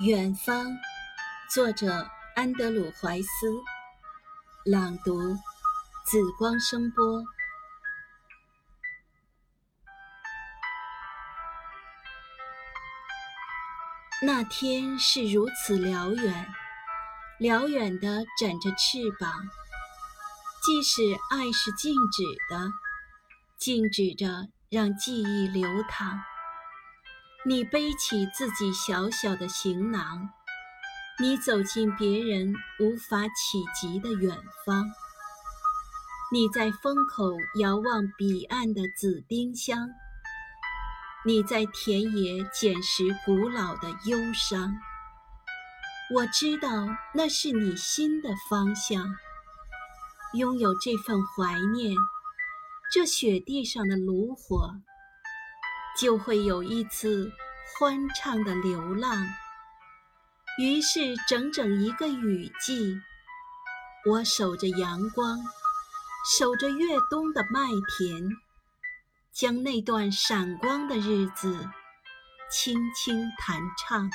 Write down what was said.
远方，作者安德鲁·怀斯，朗读紫光声波。那天是如此辽远，辽远的展着翅膀，即使爱是静止的，静止着让记忆流淌。你背起自己小小的行囊，你走进别人无法企及的远方。你在风口遥望彼岸的紫丁香，你在田野捡拾古老的忧伤。我知道那是你心的方向。拥有这份怀念，这雪地上的炉火。就会有一次欢畅的流浪。于是，整整一个雨季，我守着阳光，守着越冬的麦田，将那段闪光的日子轻轻弹唱。